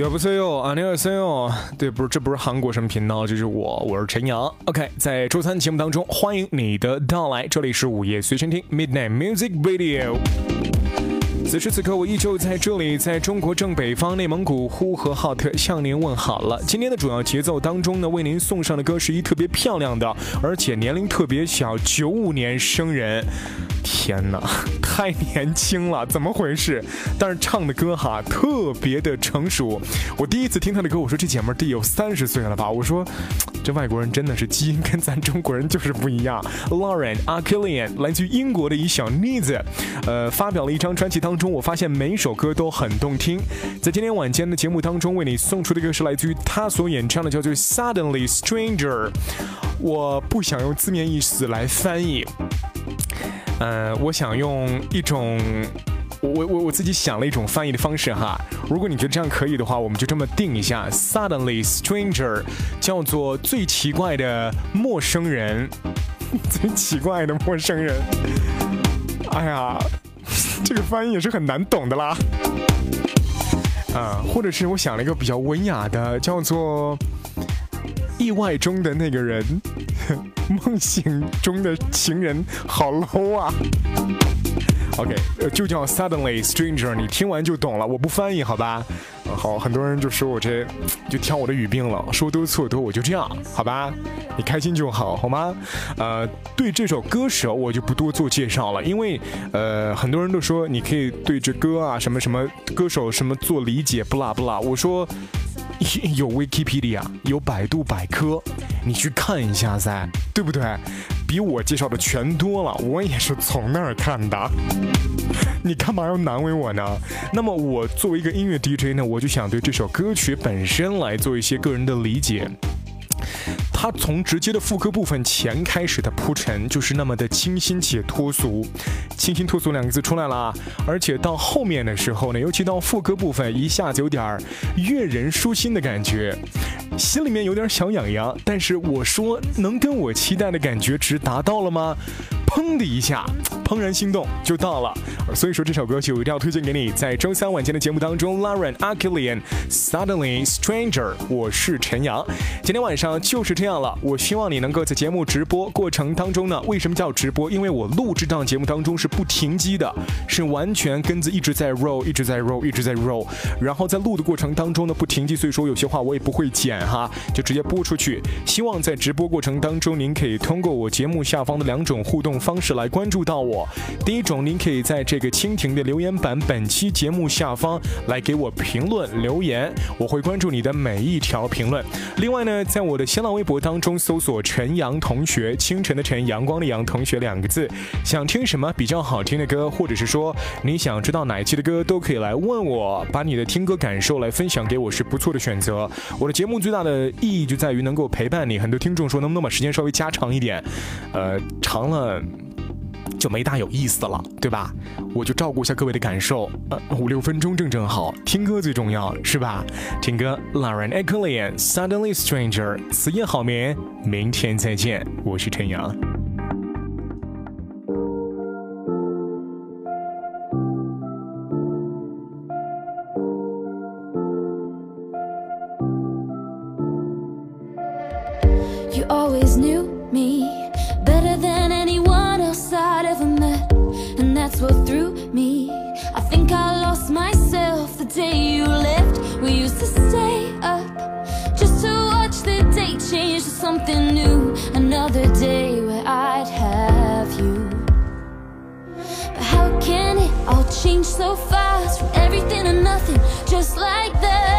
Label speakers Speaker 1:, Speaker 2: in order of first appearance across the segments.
Speaker 1: 要不塞哟，啊，你好塞哟。对，不是，这不是韩国什么频道，这是我，我是陈阳。OK，在周三节目当中，欢迎你的到来，这里是午夜随身听 Midnight Music Radio。此时此刻，我依旧在这里，在中国正北方内蒙古呼和浩特向您问好了。今天的主要节奏当中呢，为您送上的歌是一特别漂亮的，而且年龄特别小，九五年生人。天哪，太年轻了，怎么回事？但是唱的歌哈特别的成熟。我第一次听他的歌，我说这姐们得有三十岁了吧？我说外国人真的是基因跟咱中国人就是不一样。Lauren a k i l i a n 来自于英国的一小妮子，呃，发表了一张专辑当中，我发现每首歌都很动听。在今天晚间的节目当中，为你送出的歌是来自于他所演唱的，叫做 Suddenly Stranger。我不想用字面意思来翻译。呃，我想用一种，我我我我自己想了一种翻译的方式哈。如果你觉得这样可以的话，我们就这么定一下。Suddenly stranger，叫做最奇怪的陌生人，最奇怪的陌生人。哎呀，这个翻译也是很难懂的啦。啊，或者是我想了一个比较文雅的，叫做意外中的那个人。梦醒中的情人好 low 啊！OK，就叫 Suddenly Stranger，你听完就懂了。我不翻译好吧？好，很多人就说我这就挑我的语病了，说多错多，我就这样好吧？你开心就好，好吗？呃，对这首歌手我就不多做介绍了，因为呃很多人都说你可以对这歌啊什么什么歌手什么做理解，不啦不啦。我说。有 Wikipedia，有百度百科，你去看一下噻，对不对？比我介绍的全多了，我也是从那儿看的。你干嘛要难为我呢？那么我作为一个音乐 DJ 呢，我就想对这首歌曲本身来做一些个人的理解。它从直接的副歌部分前开始的铺陈就是那么的清新且脱俗，清新脱俗两个字出来了，而且到后面的时候呢，尤其到副歌部分，一下子有点悦人舒心的感觉，心里面有点小痒痒。但是我说，能跟我期待的感觉值达到了吗？砰的一下，怦然心动就到了，所以说这首歌曲我一定要推荐给你。在周三晚间的节目当中，Lauren a k i l i a n Suddenly Stranger，我是陈阳。今天晚上就是这样了，我希望你能够在节目直播过程当中呢，为什么叫直播？因为我录制档节目当中是不停机的，是完全跟子一直在 roll，一直在 roll，一直在 roll，然后在录的过程当中呢不停机，所以说有些话我也不会剪哈，就直接播出去。希望在直播过程当中，您可以通过我节目下方的两种互动。方式来关注到我。第一种，您可以在这个蜻蜓的留言板本期节目下方来给我评论留言，我会关注你的每一条评论。另外呢，在我的新浪微博当中搜索“陈阳同学”，清晨的晨，阳光的阳，同学两个字。想听什么比较好听的歌，或者是说你想知道哪一期的歌，都可以来问我，把你的听歌感受来分享给我，是不错的选择。我的节目最大的意义就在于能够陪伴你。很多听众说，能不能把时间稍微加长一点？呃，长了。就没大有意思了，对吧？我就照顾一下各位的感受，呃，五六分钟正正好，听歌最重要，是吧？听歌，Lauren a k l i a n Suddenly Stranger，此夜好眠，明天再见，我是陈阳。
Speaker 2: That's what threw me. I think I lost myself the day you left. We used to stay up just to watch the day change to something new. Another day where I'd have you. But how can it all change so fast from everything to nothing, just like that?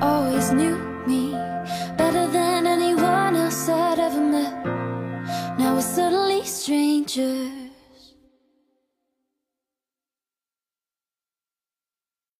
Speaker 2: always knew me Better than anyone else I'd ever met. Now we're suddenly strangers.